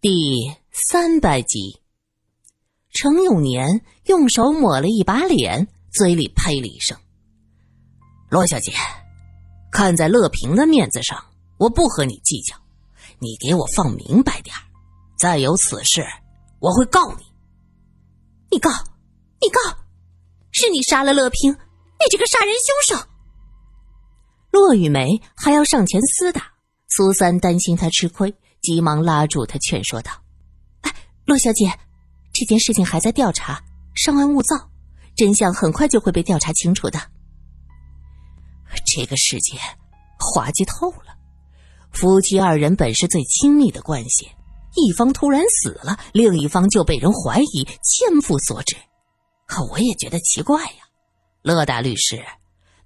第三百集，程永年用手抹了一把脸，嘴里呸了一声：“罗小姐，看在乐平的面子上，我不和你计较。你给我放明白点再有此事，我会告你。你告，你告，是你杀了乐平，你这个杀人凶手！”骆雨梅还要上前厮打，苏三担心他吃亏。急忙拉住他，劝说道：“哎，骆小姐，这件事情还在调查，稍安勿躁，真相很快就会被调查清楚的。这个世界滑稽透了，夫妻二人本是最亲密的关系，一方突然死了，另一方就被人怀疑千夫所指。可我也觉得奇怪呀，乐大律师，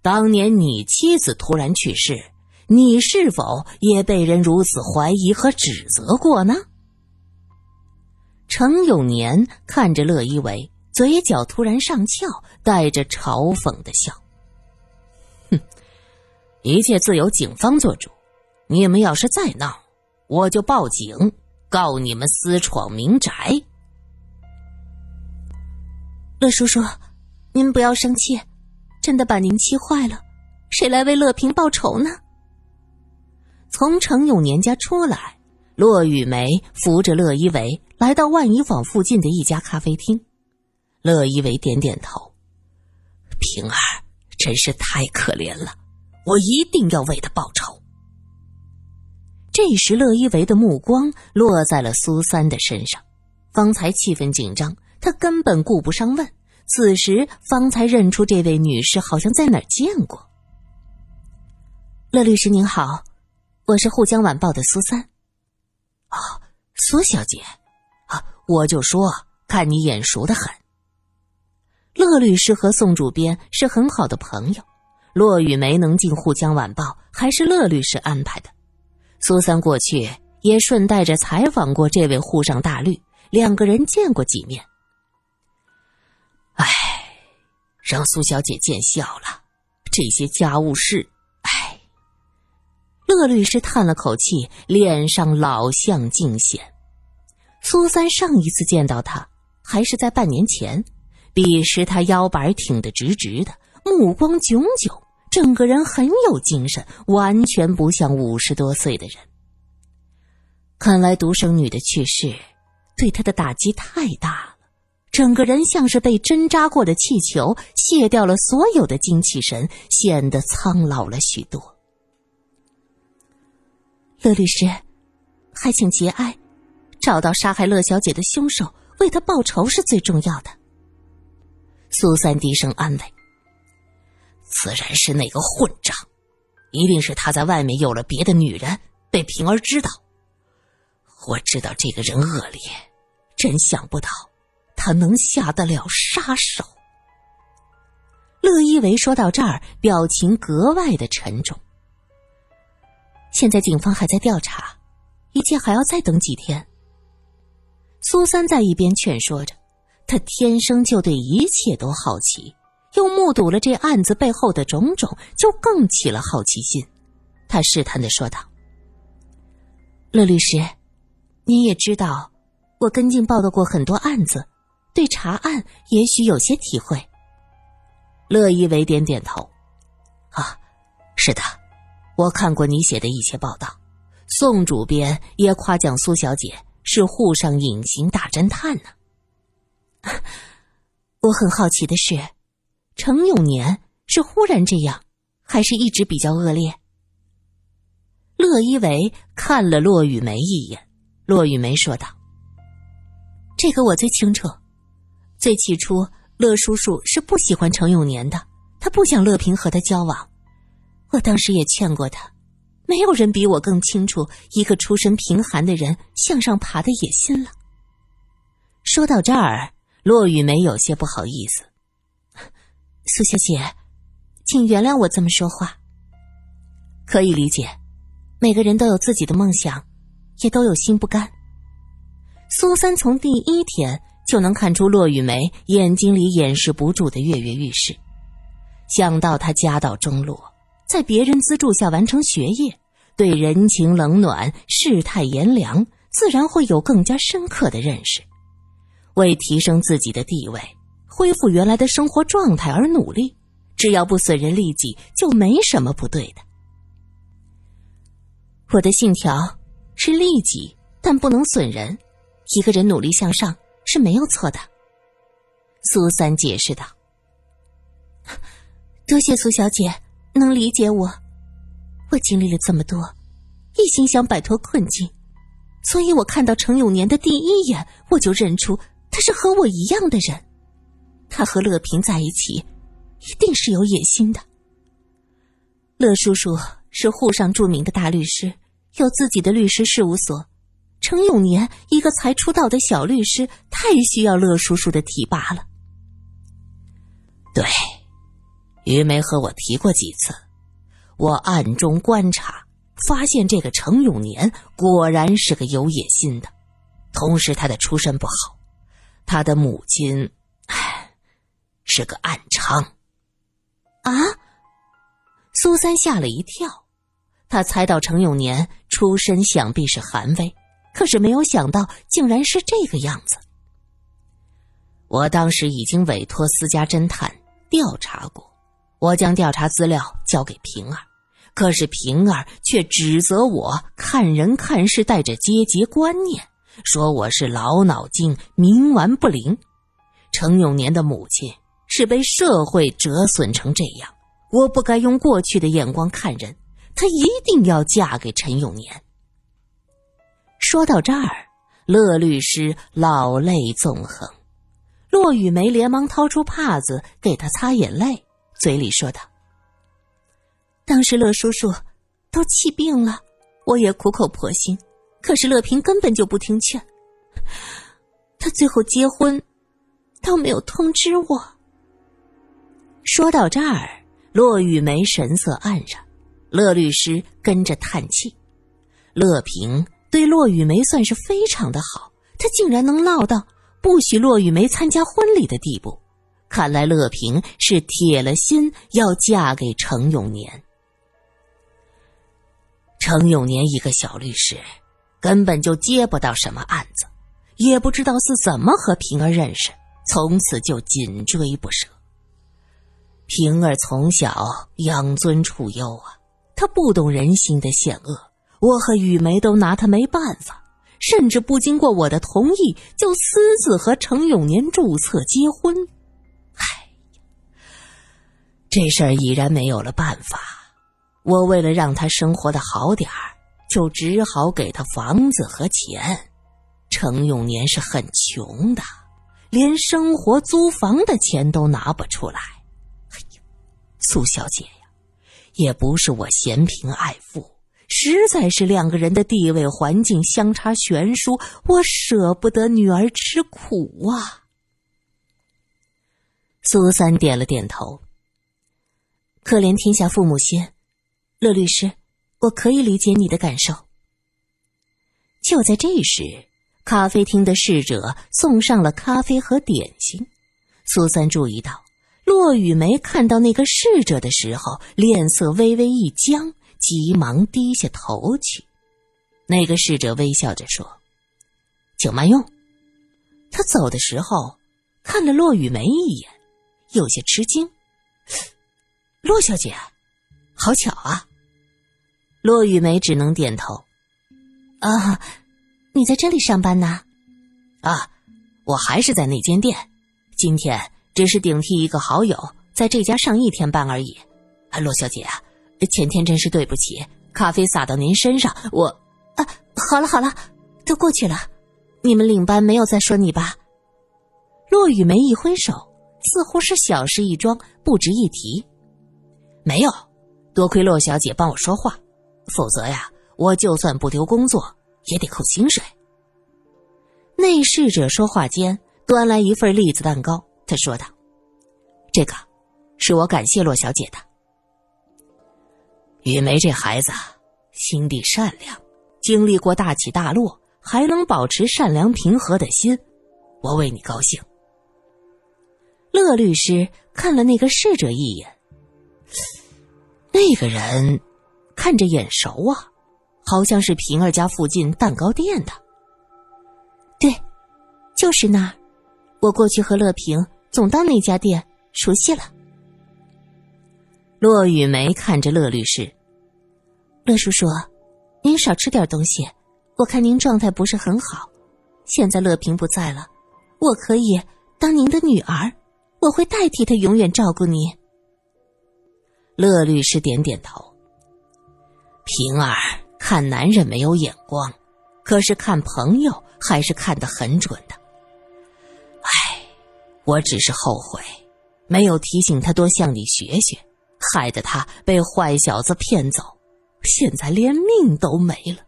当年你妻子突然去世。”你是否也被人如此怀疑和指责过呢？程永年看着乐一伟，嘴角突然上翘，带着嘲讽的笑：“哼，一切自有警方做主。你们要是再闹，我就报警告你们私闯民宅。”乐叔叔，您不要生气，真的把您气坏了，谁来为乐平报仇呢？从程永年家出来，骆雨梅扶着乐一伟来到万怡坊附近的一家咖啡厅。乐一伟点点头：“平儿真是太可怜了，我一定要为他报仇。”这时，乐一伟的目光落在了苏三的身上。方才气氛紧张，他根本顾不上问。此时方才认出这位女士，好像在哪儿见过。乐律师您好。我是《沪江晚报》的苏三，啊，苏小姐，啊，我就说看你眼熟的很。乐律师和宋主编是很好的朋友，骆雨梅能进《沪江晚报》还是乐律师安排的。苏三过去也顺带着采访过这位沪上大律，两个人见过几面。唉，让苏小姐见笑了，这些家务事。乐律师叹了口气，脸上老相尽显。苏三上一次见到他，还是在半年前。彼时他腰板挺得直直的，目光炯炯，整个人很有精神，完全不像五十多岁的人。看来独生女的去世，对他的打击太大了，整个人像是被针扎过的气球，卸掉了所有的精气神，显得苍老了许多。乐律师，还请节哀，找到杀害乐小姐的凶手，为他报仇是最重要的。苏三低声安慰：“自然是那个混账，一定是他在外面有了别的女人，被平儿知道。我知道这个人恶劣，真想不到他能下得了杀手。”乐一为说到这儿，表情格外的沉重。现在警方还在调查，一切还要再等几天。苏三在一边劝说着，他天生就对一切都好奇，又目睹了这案子背后的种种，就更起了好奇心。他试探的说道：“乐律师，您也知道，我跟进报道过很多案子，对查案也许有些体会。”乐一伟点点头：“啊，是的。”我看过你写的一些报道，宋主编也夸奖苏小姐是沪上隐形大侦探呢。我很好奇的是，程永年是忽然这样，还是一直比较恶劣？乐一为看了骆雨梅一眼，骆雨梅说道：“这个我最清楚。最起初，乐叔叔是不喜欢程永年的，他不想乐平和他交往。”我当时也劝过他，没有人比我更清楚一个出身贫寒的人向上爬的野心了。说到这儿，骆雨梅有些不好意思：“苏小姐，请原谅我这么说话。可以理解，每个人都有自己的梦想，也都有心不甘。”苏三从第一天就能看出骆雨梅眼睛里掩饰不住的跃跃欲试，想到他家道中落。在别人资助下完成学业，对人情冷暖、世态炎凉，自然会有更加深刻的认识。为提升自己的地位，恢复原来的生活状态而努力，只要不损人利己，就没什么不对的。我的信条是利己，但不能损人。一个人努力向上是没有错的。苏三解释道：“ 多谢苏小姐能理解我，我经历了这么多，一心想摆脱困境，所以我看到程永年的第一眼，我就认出。”他是和我一样的人，他和乐平在一起，一定是有野心的。乐叔叔是沪上著名的大律师，有自己的律师事务所。程永年一个才出道的小律师，太需要乐叔叔的提拔了。对，于梅和我提过几次，我暗中观察，发现这个程永年果然是个有野心的，同时他的出身不好。他的母亲，唉，是个暗娼。啊！苏三吓了一跳，他猜到程永年出身想必是寒微，可是没有想到竟然是这个样子。我当时已经委托私家侦探调查过，我将调查资料交给平儿，可是平儿却指责我看人看事带着阶级观念。说我是老脑筋，冥顽不灵。程永年的母亲是被社会折损成这样，我不该用过去的眼光看人。她一定要嫁给陈永年。说到这儿，乐律师老泪纵横。骆雨梅连忙掏出帕子给他擦眼泪，嘴里说道：“当时乐叔叔都气病了，我也苦口婆心。”可是乐平根本就不听劝，他最后结婚都没有通知我。说到这儿，骆玉梅神色黯然，乐律师跟着叹气。乐平对骆玉梅算是非常的好，他竟然能落到不许骆玉梅参加婚礼的地步，看来乐平是铁了心要嫁给程永年。程永年一个小律师。根本就接不到什么案子，也不知道是怎么和平儿认识，从此就紧追不舍。平儿从小养尊处优啊，她不懂人心的险恶，我和雨梅都拿她没办法，甚至不经过我的同意就私自和程永年注册结婚。这事儿已然没有了办法，我为了让他生活的好点儿。就只好给他房子和钱。程永年是很穷的，连生活租房的钱都拿不出来。哎呀，苏小姐呀，也不是我嫌贫爱富，实在是两个人的地位环境相差悬殊，我舍不得女儿吃苦啊。苏三点了点头。可怜天下父母心，乐律师。我可以理解你的感受。就在这时，咖啡厅的侍者送上了咖啡和点心。苏三注意到，骆雨梅看到那个侍者的时候，脸色微微一僵，急忙低下头去。那个侍者微笑着说：“请慢用。”他走的时候，看了骆雨梅一眼，有些吃惊：“骆小姐，好巧啊！”骆雨梅只能点头。啊，你在这里上班呢？啊，我还是在那间店。今天只是顶替一个好友在这家上一天班而已。啊，骆小姐啊，前天真是对不起，咖啡洒到您身上，我……啊，好了好了，都过去了。你们领班没有再说你吧？骆雨梅一挥手，似乎是小事一桩，不值一提。没有，多亏洛小姐帮我说话。否则呀，我就算不丢工作，也得扣薪水。内侍者说话间，端来一份栗子蛋糕。他说道：“这个，是我感谢洛小姐的。雨梅这孩子心地善良，经历过大起大落，还能保持善良平和的心，我为你高兴。”乐律师看了那个侍者一眼，那个人。看着眼熟啊，好像是平儿家附近蛋糕店的。对就是那儿，我过去和乐平总到那家店，熟悉了。骆雨梅看着乐律师，乐叔叔，您少吃点东西，我看您状态不是很好。现在乐平不在了，我可以当您的女儿，我会代替她永远照顾您。乐律师点点头。平儿看男人没有眼光，可是看朋友还是看得很准的。唉，我只是后悔，没有提醒他多向你学学，害得他被坏小子骗走，现在连命都没了。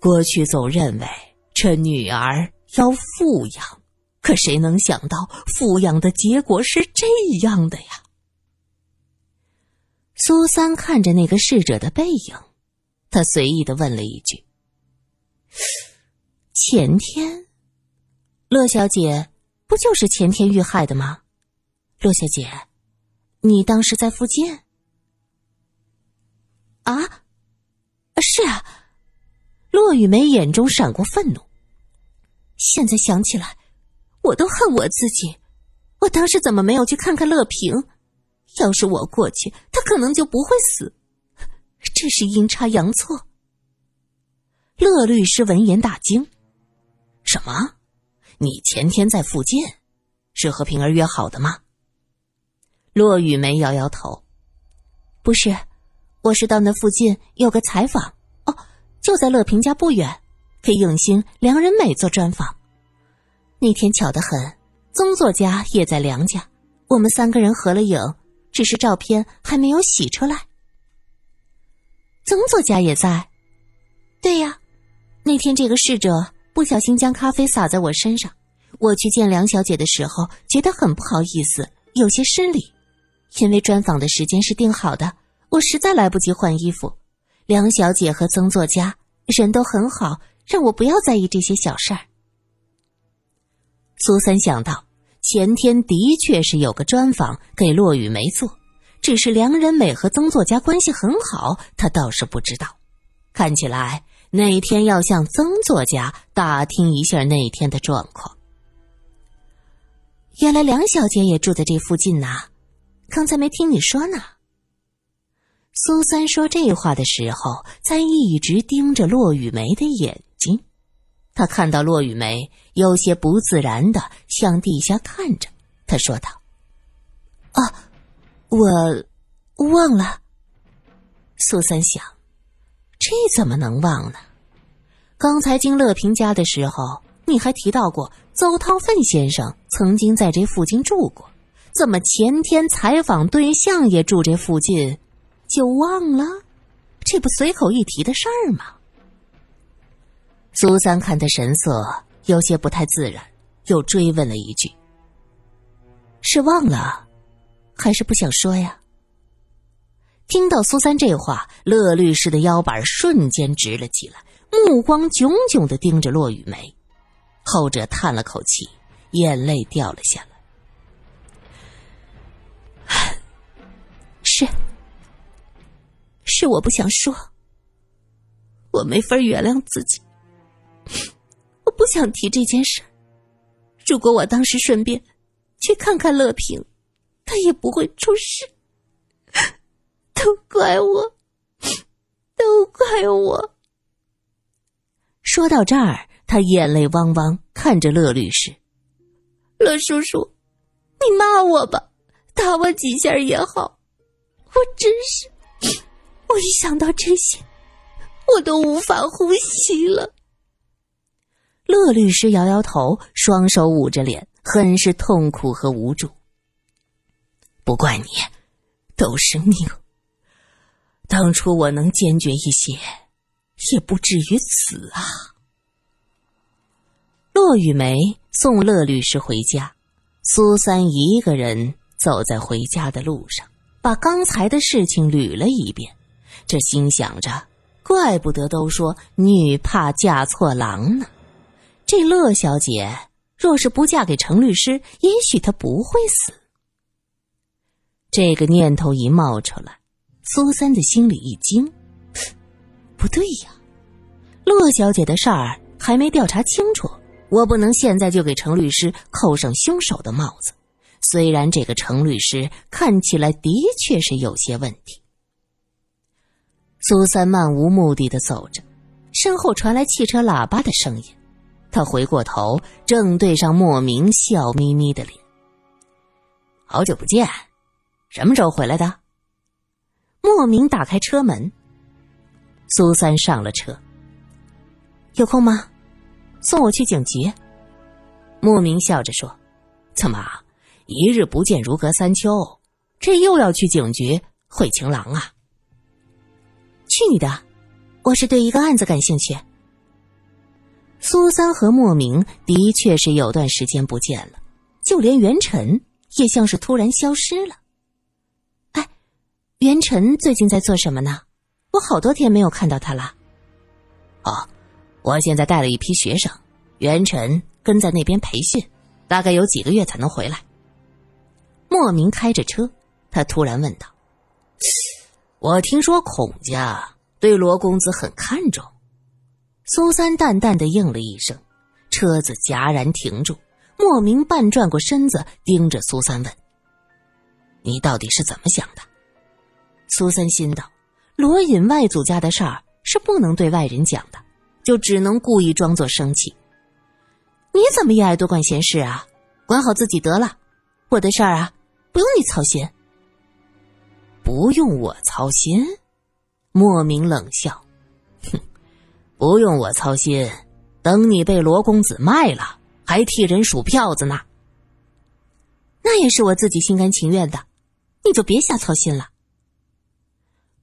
过去总认为这女儿要富养，可谁能想到富养的结果是这样的呀？苏三看着那个逝者的背影，他随意的问了一句：“前天，乐小姐不就是前天遇害的吗？乐小姐，你当时在附近？”“啊，是啊。”骆雨梅眼中闪过愤怒。现在想起来，我都恨我自己，我当时怎么没有去看看乐平？要是我过去，他可能就不会死。这是阴差阳错。乐律师闻言大惊：“什么？你前天在附近，是和平儿约好的吗？”骆雨梅摇摇头：“不是，我是到那附近有个采访，哦，就在乐平家不远，给影星梁仁美做专访。那天巧得很，曾作家也在梁家，我们三个人合了影。”只是照片还没有洗出来。曾作家也在，对呀，那天这个侍者不小心将咖啡洒在我身上，我去见梁小姐的时候觉得很不好意思，有些失礼。因为专访的时间是定好的，我实在来不及换衣服。梁小姐和曾作家人都很好，让我不要在意这些小事儿。苏三想到。前天的确是有个专访给骆雨梅做，只是梁仁美和曾作家关系很好，他倒是不知道。看起来那天要向曾作家打听一下那天的状况。原来梁小姐也住在这附近呐，刚才没听你说呢。苏三说这话的时候，在一直盯着骆雨梅的眼。他看到骆雨梅有些不自然的向地下看着，他说道：“啊，我忘了。”苏三想，这怎么能忘呢？刚才进乐平家的时候，你还提到过邹韬奋先生曾经在这附近住过，怎么前天采访对象也住这附近，就忘了？这不随口一提的事儿吗？苏三看他神色有些不太自然，又追问了一句：“是忘了，还是不想说呀？”听到苏三这话，乐律师的腰板瞬间直了起来，目光炯炯的盯着骆雨梅。后者叹了口气，眼泪掉了下来：“是，是我不想说，我没法原谅自己。”我不想提这件事。如果我当时顺便去看看乐平，他也不会出事。都怪我，都怪我。说到这儿，他眼泪汪汪，看着乐律师：“乐叔叔，你骂我吧，打我几下也好。我真是，我一想到这些，我都无法呼吸了。”乐律师摇摇头，双手捂着脸，很是痛苦和无助。不怪你，都是命。当初我能坚决一些，也不至于此啊。骆雨梅送乐律师回家，苏三一个人走在回家的路上，把刚才的事情捋了一遍，这心想着：怪不得都说女怕嫁错郎呢。这乐小姐若是不嫁给程律师，也许她不会死。这个念头一冒出来，苏三的心里一惊，不对呀，乐小姐的事儿还没调查清楚，我不能现在就给程律师扣上凶手的帽子。虽然这个程律师看起来的确是有些问题。苏三漫无目的的走着，身后传来汽车喇叭的声音。他回过头，正对上莫名笑眯眯的脸。好久不见，什么时候回来的？莫名打开车门，苏三上了车。有空吗？送我去警局。莫名笑着说：“怎么，一日不见如隔三秋？这又要去警局会情郎啊？”去你的！我是对一个案子感兴趣。苏三和莫名的确是有段时间不见了，就连袁晨也像是突然消失了。哎，袁晨最近在做什么呢？我好多天没有看到他了。哦，我现在带了一批学生，袁晨跟在那边培训，大概有几个月才能回来。莫名开着车，他突然问道：“我听说孔家对罗公子很看重。”苏三淡淡的应了一声，车子戛然停住。莫名半转过身子，盯着苏三问：“你到底是怎么想的？”苏三心道：“罗隐外祖家的事儿是不能对外人讲的，就只能故意装作生气。你怎么也爱多管闲事啊？管好自己得了。我的事儿啊，不用你操心。不用我操心？”莫名冷笑。不用我操心，等你被罗公子卖了，还替人数票子呢。那也是我自己心甘情愿的，你就别瞎操心了。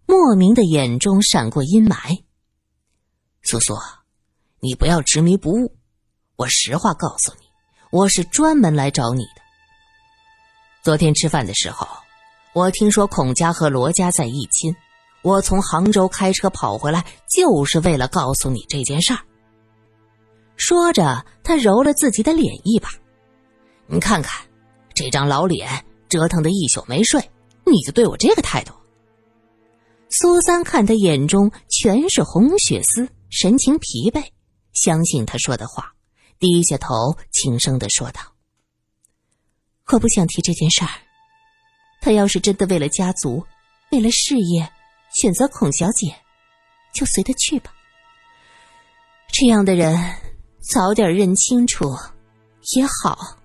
莫名的眼中闪过阴霾。苏苏，你不要执迷不悟。我实话告诉你，我是专门来找你的。昨天吃饭的时候，我听说孔家和罗家在议亲。我从杭州开车跑回来，就是为了告诉你这件事儿。说着，他揉了自己的脸一把，你看看，这张老脸折腾的一宿没睡，你就对我这个态度。苏三看他眼中全是红血丝，神情疲惫，相信他说的话，低下头轻声的说道：“我不想提这件事儿。他要是真的为了家族，为了事业。”选择孔小姐，就随他去吧。这样的人早点认清楚也好。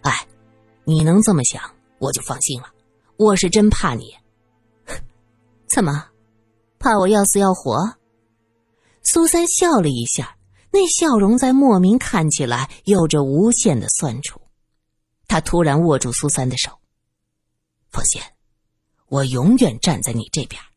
哎，你能这么想，我就放心了。我是真怕你，怎么怕我要死要活？苏三笑了一下，那笑容在莫名看起来有着无限的酸楚。他突然握住苏三的手，放心。我永远站在你这边。